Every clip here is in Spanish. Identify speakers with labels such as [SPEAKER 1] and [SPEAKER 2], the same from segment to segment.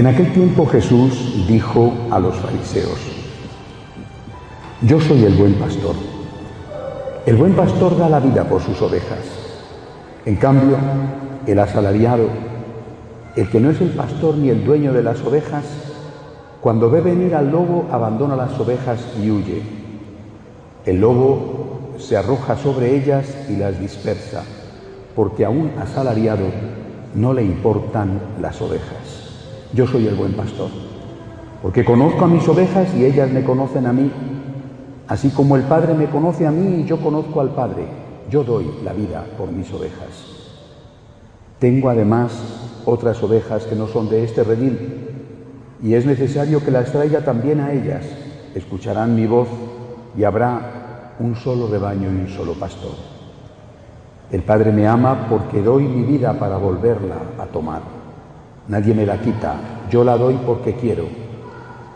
[SPEAKER 1] En aquel tiempo Jesús dijo a los fariseos, yo soy el buen pastor. El buen pastor da la vida por sus ovejas. En cambio, el asalariado, el que no es el pastor ni el dueño de las ovejas, cuando ve venir al lobo abandona las ovejas y huye. El lobo se arroja sobre ellas y las dispersa, porque a un asalariado no le importan las ovejas. Yo soy el buen pastor, porque conozco a mis ovejas y ellas me conocen a mí, así como el Padre me conoce a mí y yo conozco al Padre. Yo doy la vida por mis ovejas. Tengo además otras ovejas que no son de este redil, y es necesario que las traiga también a ellas. Escucharán mi voz y habrá un solo rebaño y un solo pastor. El Padre me ama porque doy mi vida para volverla a tomar. Nadie me la quita, yo la doy porque quiero.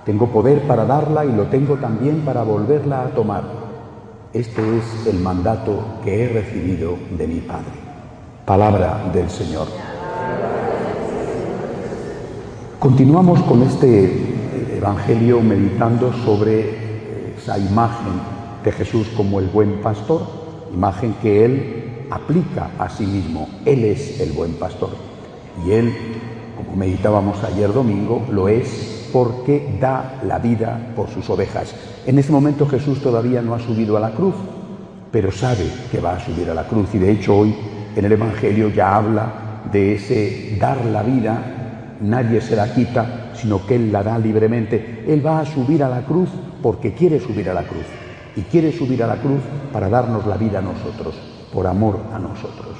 [SPEAKER 1] Tengo poder para darla y lo tengo también para volverla a tomar. Este es el mandato que he recibido de mi Padre. Palabra del Señor. Continuamos con este Evangelio meditando sobre esa imagen de Jesús como el buen pastor, imagen que Él aplica a sí mismo. Él es el buen pastor y Él como meditábamos ayer domingo, lo es porque da la vida por sus ovejas. En ese momento Jesús todavía no ha subido a la cruz, pero sabe que va a subir a la cruz y de hecho hoy en el Evangelio ya habla de ese dar la vida, nadie se la quita, sino que Él la da libremente. Él va a subir a la cruz porque quiere subir a la cruz y quiere subir a la cruz para darnos la vida a nosotros, por amor a nosotros.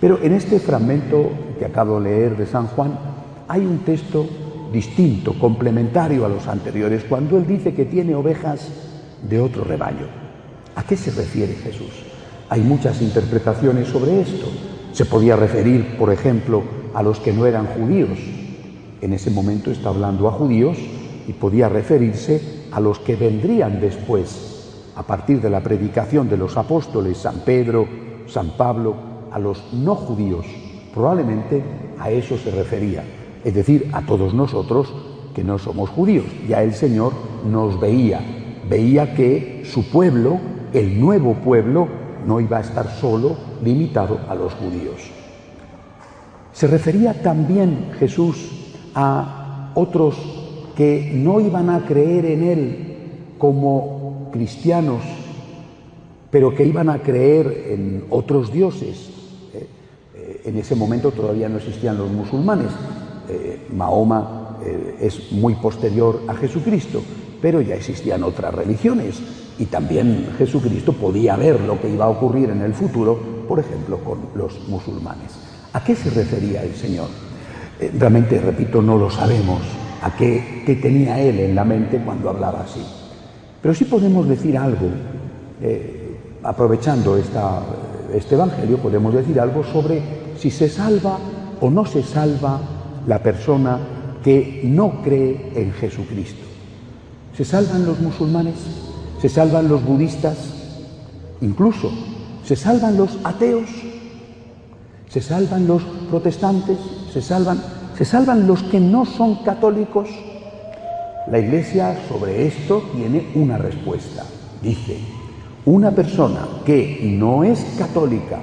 [SPEAKER 1] Pero en este fragmento que acabo de leer de San Juan, hay un texto distinto, complementario a los anteriores, cuando él dice que tiene ovejas de otro rebaño. ¿A qué se refiere Jesús? Hay muchas interpretaciones sobre esto. Se podía referir, por ejemplo, a los que no eran judíos. En ese momento está hablando a judíos y podía referirse a los que vendrían después, a partir de la predicación de los apóstoles, San Pedro, San Pablo, a los no judíos. Probablemente a eso se refería es decir, a todos nosotros que no somos judíos. Ya el Señor nos veía, veía que su pueblo, el nuevo pueblo, no iba a estar solo limitado a los judíos. Se refería también Jesús a otros que no iban a creer en Él como cristianos, pero que iban a creer en otros dioses. Eh, eh, en ese momento todavía no existían los musulmanes, eh, Mahoma eh, es muy posterior a Jesucristo, pero ya existían otras religiones y también Jesucristo podía ver lo que iba a ocurrir en el futuro, por ejemplo, con los musulmanes. ¿A qué se refería el Señor? Eh, realmente, repito, no lo sabemos a qué, qué, tenía Él en la mente cuando hablaba así. Pero sí podemos decir algo, aprovechando esta, este Evangelio, podemos decir algo sobre si se salva o no se salva la persona que no cree en Jesucristo. ¿Se salvan los musulmanes? ¿Se salvan los budistas? Incluso, ¿se salvan los ateos? ¿Se salvan los protestantes? ¿Se salvan, ¿Se salvan los que no son católicos? La Iglesia sobre esto tiene una respuesta. Dice, una persona que no es católica,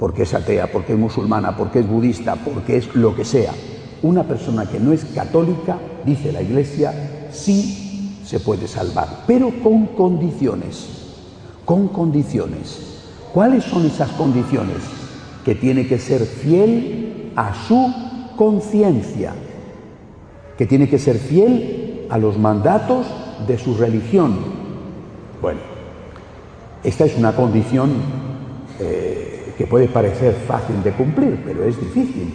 [SPEAKER 1] porque es atea, porque es musulmana, porque es budista, porque es lo que sea. Una persona que no es católica, dice la Iglesia, sí se puede salvar, pero con condiciones, con condiciones. ¿Cuáles son esas condiciones? Que tiene que ser fiel a su conciencia, que tiene que ser fiel a los mandatos de su religión. Bueno, Esta es una condición eh, que puede parecer fácil de cumplir, pero es difícil.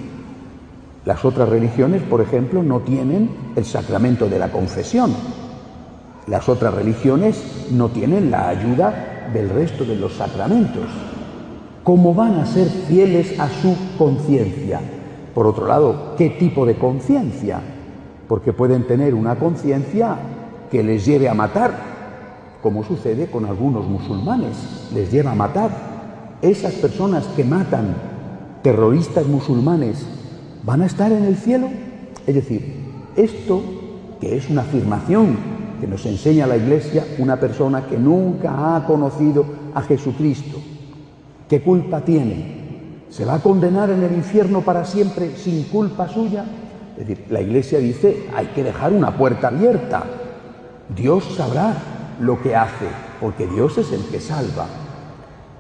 [SPEAKER 1] Las otras religiones, por ejemplo, no tienen el sacramento de la confesión. Las otras religiones no tienen la ayuda del resto de los sacramentos. ¿Cómo van a ser fieles a su conciencia? Por otro lado, ¿qué tipo de conciencia? Porque pueden tener una conciencia que les lleve a matar, como sucede con algunos musulmanes, les lleva a matar. Esas personas que matan terroristas musulmanes van a estar en el cielo. Es decir, esto que es una afirmación que nos enseña la Iglesia, una persona que nunca ha conocido a Jesucristo, ¿qué culpa tiene? ¿Se va a condenar en el infierno para siempre sin culpa suya? Es decir, la Iglesia dice, hay que dejar una puerta abierta. Dios sabrá lo que hace, porque Dios es el que salva.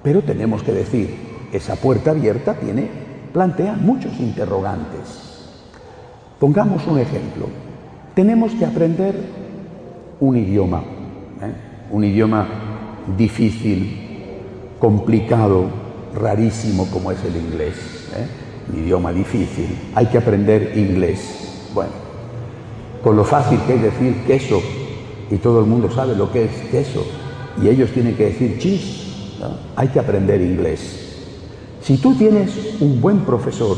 [SPEAKER 1] Pero tenemos que decir, esa puerta abierta tiene, plantea muchos interrogantes. Pongamos un ejemplo. Tenemos que aprender un idioma, ¿eh? un idioma difícil, complicado, rarísimo como es el inglés. ¿eh? Un idioma difícil. Hay que aprender inglés. Bueno, con lo fácil que es decir queso, y todo el mundo sabe lo que es queso, y ellos tienen que decir cheese. Hay que aprender inglés. Si tú tienes un buen profesor,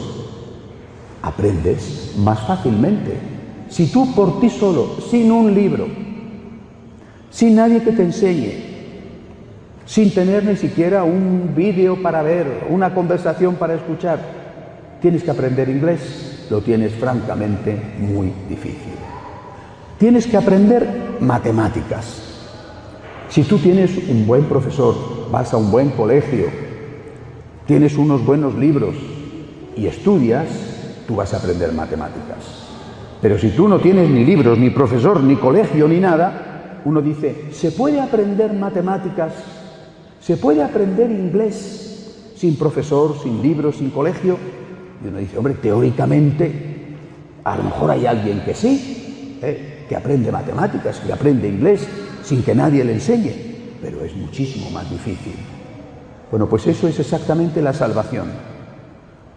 [SPEAKER 1] aprendes más fácilmente. Si tú por ti solo, sin un libro, sin nadie que te enseñe, sin tener ni siquiera un vídeo para ver, una conversación para escuchar, tienes que aprender inglés, lo tienes francamente muy difícil. Tienes que aprender matemáticas. Si tú tienes un buen profesor, vas a un buen colegio, tienes unos buenos libros y estudias, tú vas a aprender matemáticas. Pero si tú no tienes ni libros, ni profesor, ni colegio, ni nada, uno dice, ¿se puede aprender matemáticas? ¿Se puede aprender inglés sin profesor, sin libros, sin colegio? Y uno dice, hombre, teóricamente, a lo mejor hay alguien que sí, ¿eh? que aprende matemáticas, que aprende inglés, sin que nadie le enseñe, pero es muchísimo más difícil. Bueno, pues eso es exactamente la salvación.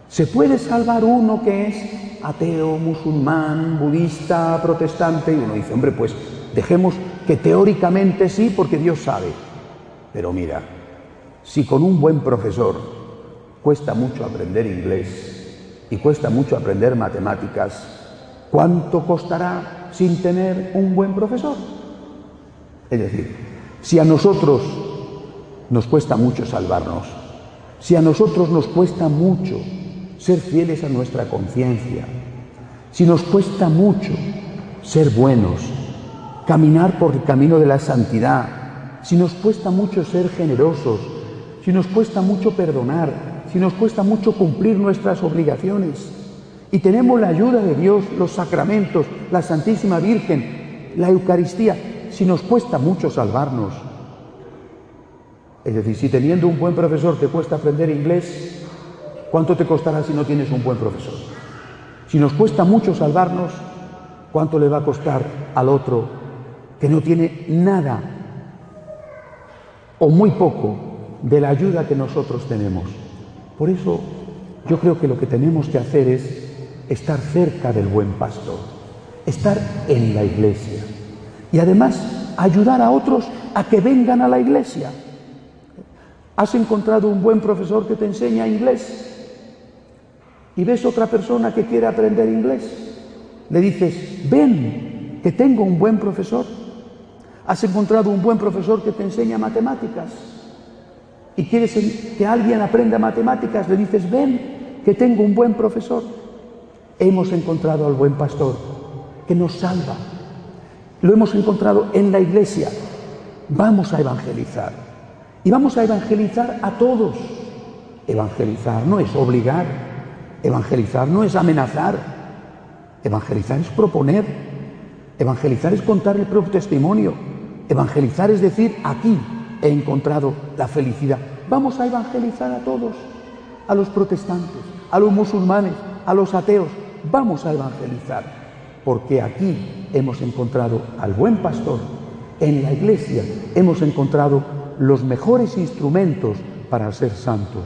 [SPEAKER 1] ¿Se puede salvar uno que es ateo, musulmán, budista, protestante? Y uno dice, hombre, pues dejemos que teóricamente sí, porque Dios sabe. Pero mira, si con un buen profesor cuesta mucho aprender inglés y cuesta mucho aprender matemáticas, ¿cuánto costará sin tener un buen profesor? Es decir, si a nosotros nos cuesta mucho salvarnos, si a nosotros nos cuesta mucho ser fieles a nuestra conciencia, si nos cuesta mucho ser buenos, caminar por el camino de la santidad, si nos cuesta mucho ser generosos, si nos cuesta mucho perdonar, si nos cuesta mucho cumplir nuestras obligaciones, y tenemos la ayuda de Dios, los sacramentos, la Santísima Virgen, la Eucaristía, si nos cuesta mucho salvarnos. Es decir, si teniendo un buen profesor te cuesta aprender inglés, ¿cuánto te costará si no tienes un buen profesor? Si nos cuesta mucho salvarnos, ¿cuánto le va a costar al otro que no tiene nada o muy poco de la ayuda que nosotros tenemos? Por eso yo creo que lo que tenemos que hacer es estar cerca del buen pastor, estar en la iglesia y además ayudar a otros a que vengan a la iglesia. ¿Has encontrado un buen profesor que te enseña inglés? ¿Y ves otra persona que quiere aprender inglés? Le dices, ven, que tengo un buen profesor. ¿Has encontrado un buen profesor que te enseña matemáticas? ¿Y quieres que alguien aprenda matemáticas? Le dices, ven, que tengo un buen profesor hemos encontrado al buen pastor que nos salva. Lo hemos encontrado en la iglesia. Vamos a evangelizar. Y vamos a evangelizar a todos. Evangelizar no es obligar. Evangelizar no es amenazar. Evangelizar es proponer. Evangelizar es contar el propio testimonio. Evangelizar es decir, aquí he encontrado la felicidad. Vamos a evangelizar a todos, a los protestantes, a los musulmanes, a los ateos, vamos a evangelizar, porque aquí hemos encontrado al buen pastor, en la iglesia hemos encontrado los mejores instrumentos para ser santos.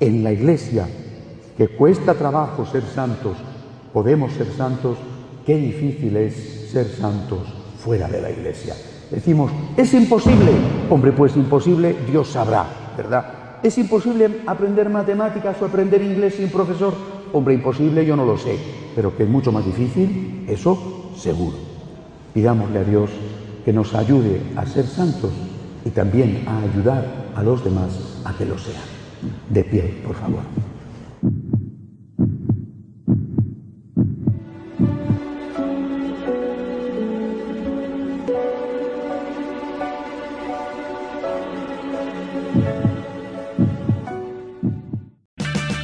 [SPEAKER 1] En la iglesia, que cuesta trabajo ser santos, podemos ser santos, qué difícil es ser santos fuera de la iglesia. Decimos, es imposible. Hombre, pues imposible, Dios sabrá, ¿verdad? ¿Es imposible aprender matemáticas o aprender inglés sin profesor? Hombre, imposible, yo no lo sé. Pero que es mucho más difícil, eso seguro. Pidámosle a Dios que nos ayude a ser santos y también a ayudar a los demás a que lo sean. De pie, por favor.